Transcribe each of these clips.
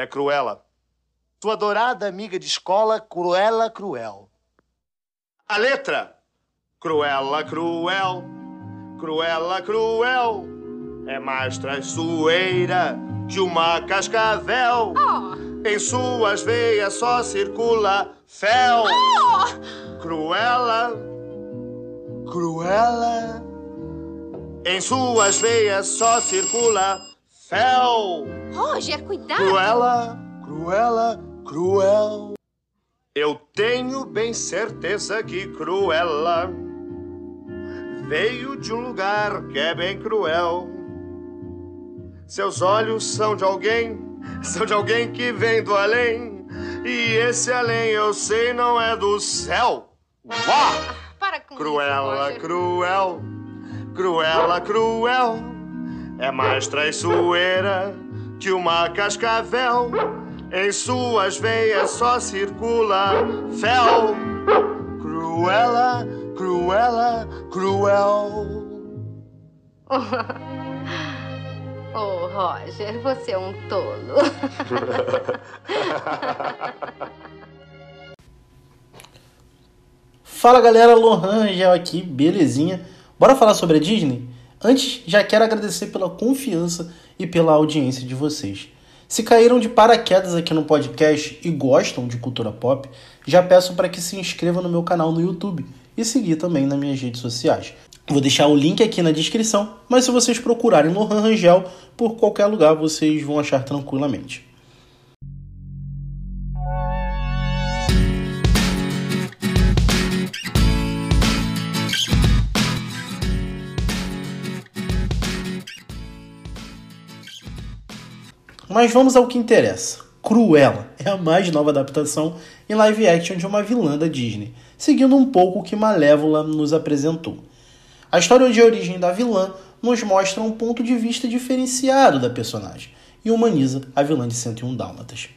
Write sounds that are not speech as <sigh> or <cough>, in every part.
é Cruella. Tua adorada amiga de escola, Cruella Cruel. A letra, Cruella Cruel, Cruella Cruel, é mais traiçoeira que uma cascavel. Oh. Em suas veias só circula fel. Oh. Cruella, Cruella. Em suas veias só circula fel. Roger, cuidado. Cruella, Cruella, cruel. Eu tenho bem certeza que Cruella veio de um lugar que é bem cruel. Seus olhos são de alguém, são de alguém que vem do além. E esse além eu sei não é do céu. Uá! Para com Cruella, isso, cruel, Cruella, cruel. É mais traiçoeira que uma cascavel. Em suas veias só circula fel. Cruella, Cruella, cruel. <laughs> Oh, Roger, você é um tolo. <laughs> Fala galera, Lohan Angel aqui, belezinha? Bora falar sobre a Disney? Antes, já quero agradecer pela confiança e pela audiência de vocês. Se caíram de paraquedas aqui no podcast e gostam de cultura pop, já peço para que se inscrevam no meu canal no YouTube e seguir também nas minhas redes sociais. Vou deixar o link aqui na descrição, mas se vocês procurarem Lohan Rangel por qualquer lugar, vocês vão achar tranquilamente. Mas vamos ao que interessa. Cruella é a mais nova adaptação em live action de uma vilã da Disney, seguindo um pouco o que Malévola nos apresentou. A história de origem da vilã nos mostra um ponto de vista diferenciado da personagem e humaniza a vilã de 101 Dálmatas.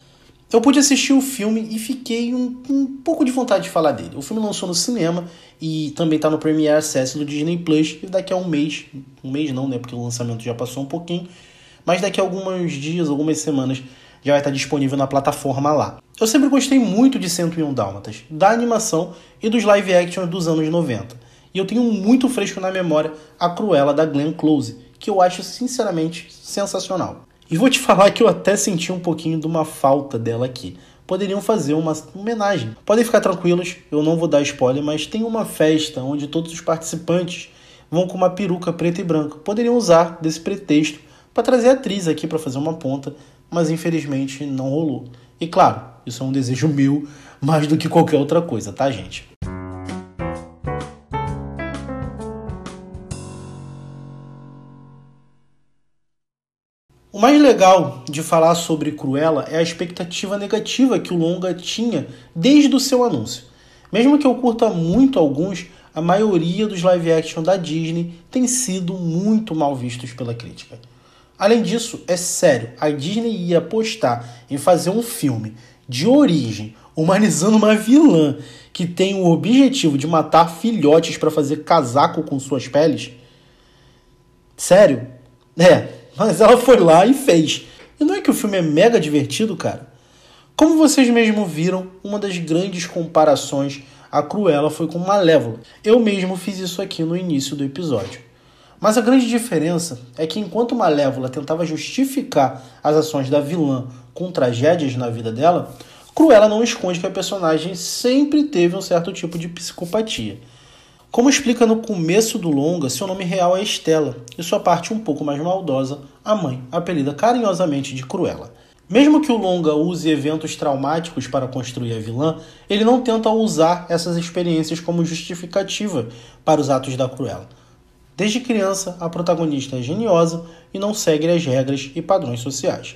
Eu pude assistir o filme e fiquei um, um pouco de vontade de falar dele. O filme lançou no cinema e também está no Premiere Access do Disney Plus e daqui a um mês, um mês não, né, porque o lançamento já passou um pouquinho, mas daqui a alguns dias, algumas semanas, já vai estar disponível na plataforma lá. Eu sempre gostei muito de 101 Dálmatas, da animação e dos live action dos anos 90. E eu tenho muito fresco na memória a Cruella da Glenn Close, que eu acho sinceramente sensacional. E vou te <laughs> falar que eu até senti um pouquinho de uma falta dela aqui. Poderiam fazer uma homenagem. Podem ficar tranquilos, eu não vou dar spoiler, mas tem uma festa onde todos os participantes vão com uma peruca preta e branca. Poderiam usar desse pretexto para trazer a atriz aqui para fazer uma ponta, mas infelizmente não rolou. E claro, isso é um desejo meu mais do que qualquer outra coisa, tá, gente? O mais legal de falar sobre Cruella é a expectativa negativa que o longa tinha desde o seu anúncio. Mesmo que eu curta muito alguns, a maioria dos live action da Disney tem sido muito mal vistos pela crítica. Além disso, é sério, a Disney ia apostar em fazer um filme de origem, humanizando uma vilã que tem o objetivo de matar filhotes para fazer casaco com suas peles? Sério? É, mas ela foi lá e fez. E não é que o filme é mega divertido, cara? Como vocês mesmo viram, uma das grandes comparações a Cruella foi com Malévola. Eu mesmo fiz isso aqui no início do episódio. Mas a grande diferença é que enquanto Malévola tentava justificar as ações da vilã com tragédias na vida dela, Cruella não esconde que a personagem sempre teve um certo tipo de psicopatia. Como explica no começo do longa, seu nome real é Estela e sua parte um pouco mais maldosa, a mãe, apelida carinhosamente de Cruella. Mesmo que o longa use eventos traumáticos para construir a vilã, ele não tenta usar essas experiências como justificativa para os atos da Cruella. Desde criança, a protagonista é geniosa e não segue as regras e padrões sociais.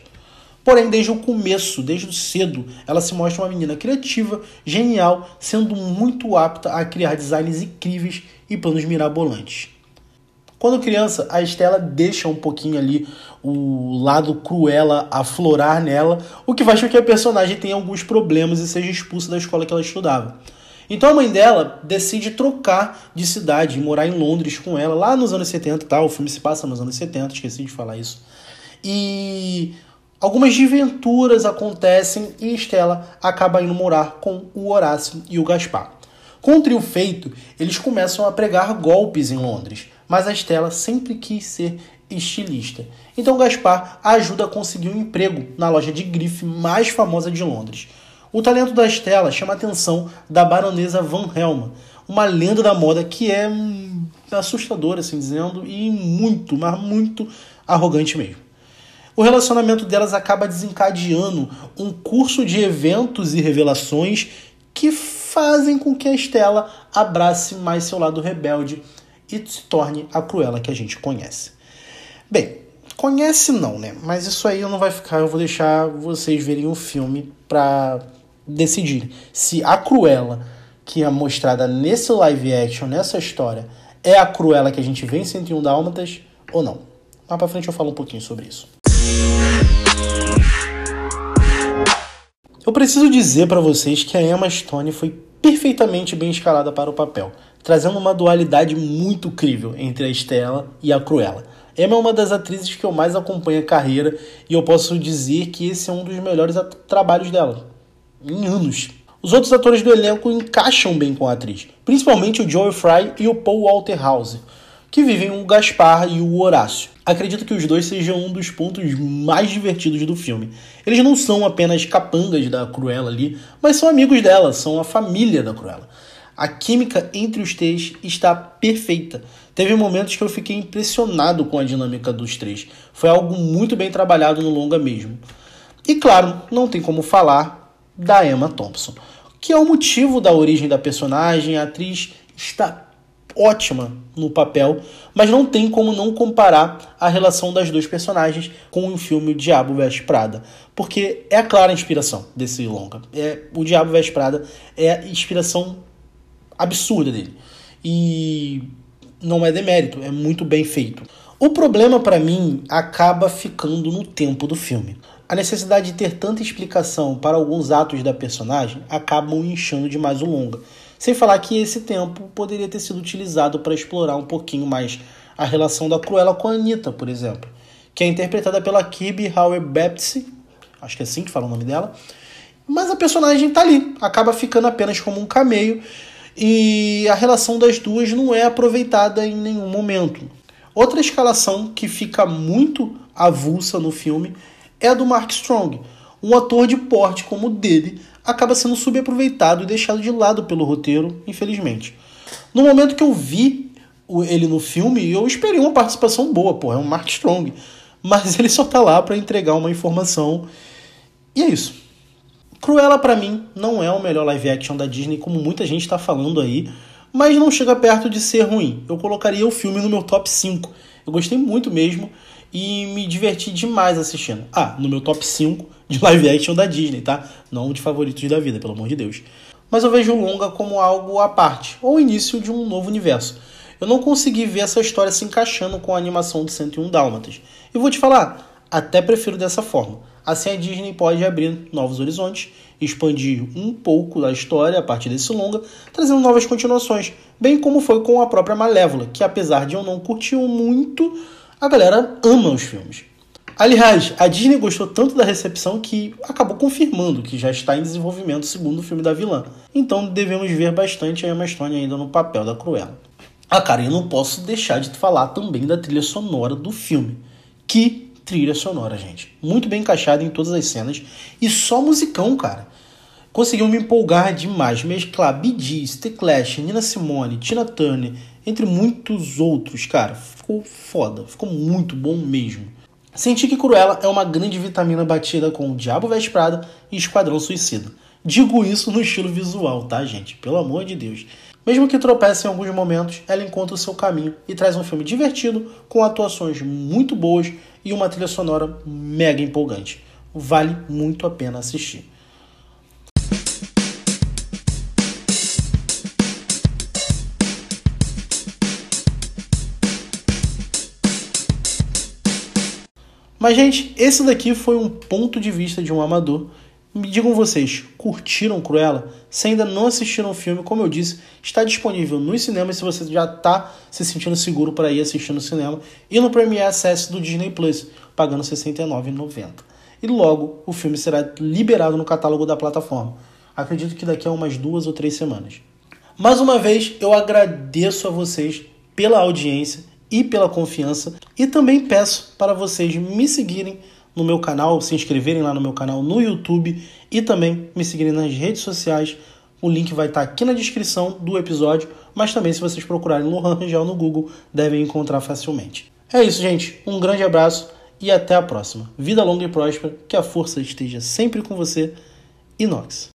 Porém, desde o começo, desde cedo, ela se mostra uma menina criativa, genial, sendo muito apta a criar designs incríveis e planos mirabolantes. Quando criança, a Estela deixa um pouquinho ali o lado cruela aflorar nela, o que faz com que a personagem tenha alguns problemas e seja expulsa da escola que ela estudava. Então a mãe dela decide trocar de cidade e morar em Londres com ela, lá nos anos 70 e tal. O filme se passa nos anos 70, esqueci de falar isso. E Algumas desventuras acontecem e Estela acaba indo morar com o Horácio e o Gaspar. Com o trio feito, eles começam a pregar golpes em Londres, mas a Estela sempre quis ser estilista. Então Gaspar ajuda a conseguir um emprego na loja de grife mais famosa de Londres. O talento da Estela chama a atenção da baronesa Van Helma, uma lenda da moda que é assustadora, assim dizendo, e muito, mas muito arrogante mesmo. O relacionamento delas acaba desencadeando um curso de eventos e revelações que fazem com que a Estela abrace mais seu lado rebelde e se torne a Cruella que a gente conhece. Bem, conhece não, né? Mas isso aí não vai ficar, eu vou deixar vocês verem o filme para decidir se a Cruella que é mostrada nesse live action, nessa história, é a Cruella que a gente vê em 101 Dálmatas ou não. Mais pra frente eu falo um pouquinho sobre isso. Eu preciso dizer para vocês que a Emma Stone foi perfeitamente bem escalada para o papel, trazendo uma dualidade muito crível entre a Estela e a Cruella. Emma é uma das atrizes que eu mais acompanho a carreira e eu posso dizer que esse é um dos melhores trabalhos dela em anos. Os outros atores do elenco encaixam bem com a atriz, principalmente o Joel Fry e o Paul Walter House, que vivem o Gaspar e o Horácio. Acredito que os dois sejam um dos pontos mais divertidos do filme. Eles não são apenas capangas da Cruella ali, mas são amigos dela, são a família da Cruella. A química entre os três está perfeita. Teve momentos que eu fiquei impressionado com a dinâmica dos três. Foi algo muito bem trabalhado no longa mesmo. E claro, não tem como falar da Emma Thompson, que é o motivo da origem da personagem. A atriz está ótima no papel, mas não tem como não comparar a relação das duas personagens com o filme Diabo Veste Prada, porque é a clara inspiração desse longa. É o Diabo Veste Prada é a inspiração absurda dele. E não é demérito, é muito bem feito. O problema para mim acaba ficando no tempo do filme. A necessidade de ter tanta explicação para alguns atos da personagem acabam inchando demais o longa sem falar que esse tempo poderia ter sido utilizado para explorar um pouquinho mais a relação da Cruella com a Anitta, por exemplo, que é interpretada pela Kirby Howard Baptiste, acho que é assim que fala o nome dela, mas a personagem tá ali, acaba ficando apenas como um cameio e a relação das duas não é aproveitada em nenhum momento. Outra escalação que fica muito avulsa no filme é a do Mark Strong, um ator de porte como o dele acaba sendo subaproveitado e deixado de lado pelo roteiro, infelizmente. No momento que eu vi ele no filme, eu esperei uma participação boa, pô, é um Mark Strong. Mas <laughs> ele só tá lá para entregar uma informação. E é isso. Cruella para mim não é o melhor live action da Disney, como muita gente tá falando aí, mas não chega perto de ser ruim. Eu colocaria o filme no meu top 5. Eu gostei muito mesmo e me diverti demais assistindo. Ah, no meu top 5 de live action da Disney, tá? Não de favoritos da vida, pelo amor de Deus. Mas eu vejo o longa como algo à parte, ou início de um novo universo. Eu não consegui ver essa história se encaixando com a animação de 101 Dálmatas. E vou te falar, até prefiro dessa forma. Assim a Disney pode abrir novos horizontes, expandir um pouco da história a partir desse longa, trazendo novas continuações, bem como foi com a própria Malévola, que apesar de eu não curtir muito, a galera ama os filmes. Aliás, a Disney gostou tanto da recepção que acabou confirmando que já está em desenvolvimento o segundo filme da vilã. Então devemos ver bastante a Emma Stone ainda no papel da Cruella. Ah, cara, eu não posso deixar de falar também da trilha sonora do filme. Que trilha sonora, gente. Muito bem encaixada em todas as cenas e só musicão, cara. Conseguiu me empolgar demais, mesclar Bee The Clash, Nina Simone, Tina Turner, entre muitos outros, cara ficou foda, ficou muito bom mesmo. Senti que Cruella é uma grande vitamina batida com Diabo Veste Prada e Esquadrão Suicida. Digo isso no estilo visual, tá, gente? Pelo amor de Deus. Mesmo que tropece em alguns momentos, ela encontra o seu caminho e traz um filme divertido, com atuações muito boas e uma trilha sonora mega empolgante. Vale muito a pena assistir. Mas, gente, esse daqui foi um ponto de vista de um amador. Me digam vocês, curtiram Cruella? Se ainda não assistiram o filme, como eu disse, está disponível nos cinemas se você já está se sentindo seguro para ir assistir no cinema e no Premiere Access do Disney Plus, pagando R$ 69,90. e logo o filme será liberado no catálogo da plataforma. Acredito que daqui a umas duas ou três semanas. Mais uma vez, eu agradeço a vocês pela audiência e pela confiança e também peço para vocês me seguirem no meu canal, se inscreverem lá no meu canal no YouTube e também me seguirem nas redes sociais. O link vai estar aqui na descrição do episódio, mas também se vocês procurarem Lohan Rangel no Google, devem encontrar facilmente. É isso, gente. Um grande abraço e até a próxima. Vida longa e próspera, que a força esteja sempre com você. Inox.